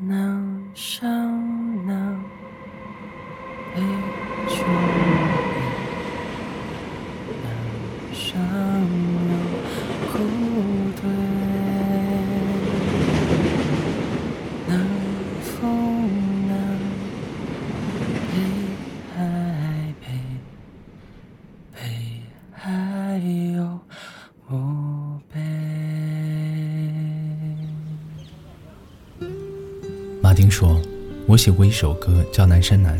能伤能悲剧，能伤又哭对，能疯能悲还悲，悲还有墓碑。马丁说：“我写过一首歌叫《南山南》，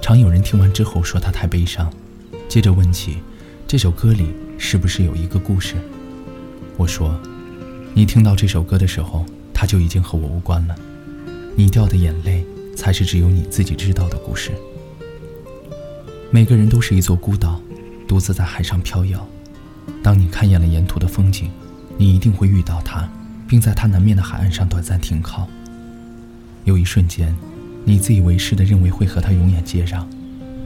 常有人听完之后说它太悲伤，接着问起这首歌里是不是有一个故事。我说，你听到这首歌的时候，它就已经和我无关了。你掉的眼泪，才是只有你自己知道的故事。每个人都是一座孤岛，独自在海上飘摇。当你看厌了沿途的风景，你一定会遇到它，并在它南面的海岸上短暂停靠。有一瞬间，你自以为是的认为会和他永远接壤，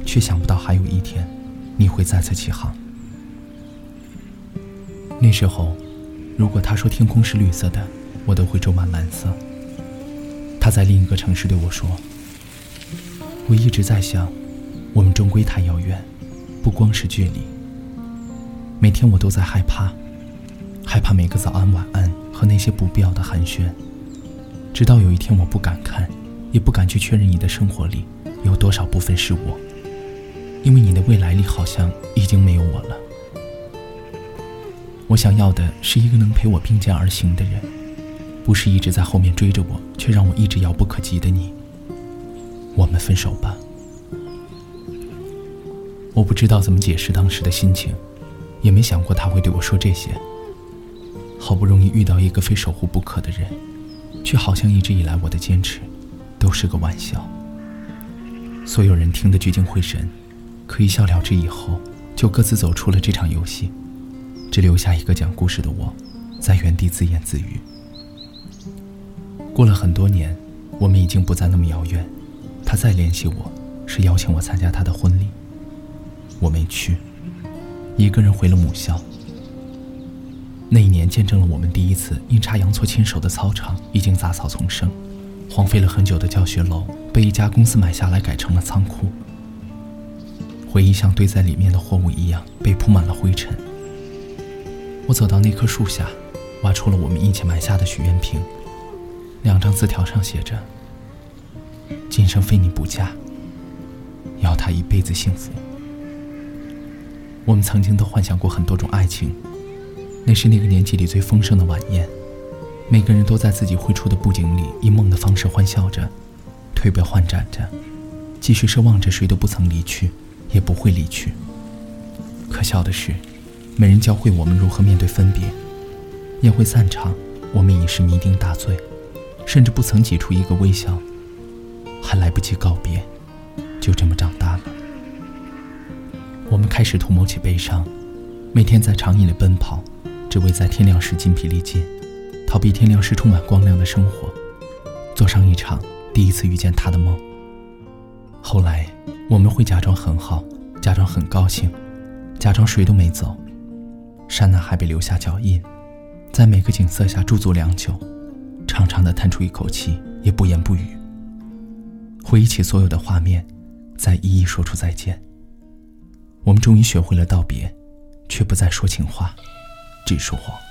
却想不到还有一天，你会再次起航。那时候，如果他说天空是绿色的，我都会皱满蓝色。他在另一个城市对我说：“我一直在想，我们终归太遥远，不光是距离。每天我都在害怕，害怕每个早安晚安和那些不必要的寒暄。直到有一天，我不敢看，也不敢去确认你的生活里有多少部分是我，因为你的未来里好像已经没有我了。我想要的是一个能陪我并肩而行的人，不是一直在后面追着我，却让我一直遥不可及的你。我们分手吧。我不知道怎么解释当时的心情，也没想过他会对我说这些。好不容易遇到一个非守护不可的人。却好像一直以来我的坚持，都是个玩笑。所有人听得聚精会神，可一笑了之以后，就各自走出了这场游戏，只留下一个讲故事的我，在原地自言自语。过了很多年，我们已经不再那么遥远。他再联系我，是邀请我参加他的婚礼。我没去，一个人回了母校。那一年见证了我们第一次阴差阳错牵手的操场已经杂草丛生，荒废了很久的教学楼被一家公司买下来改成了仓库。回忆像堆在里面的货物一样被铺满了灰尘。我走到那棵树下，挖出了我们一起埋下的许愿瓶，两张字条上写着：“今生非你不嫁，要他一辈子幸福。”我们曾经都幻想过很多种爱情。那是那个年纪里最丰盛的晚宴，每个人都在自己绘出的布景里，以梦的方式欢笑着，推杯换盏着，继续奢望着谁都不曾离去，也不会离去。可笑的是，没人教会我们如何面对分别。宴会散场，我们已是酩酊大醉，甚至不曾挤出一个微笑，还来不及告别，就这么长大了。我们开始图谋起悲伤，每天在长夜里奔跑。只为在天亮时筋疲力尽，逃避天亮时充满光亮的生活，做上一场第一次遇见他的梦。后来，我们会假装很好，假装很高兴，假装谁都没走。山南海北留下脚印，在每个景色下驻足良久，长长的叹出一口气，也不言不语。回忆起所有的画面，再一一说出再见。我们终于学会了道别，却不再说情话。这说谎。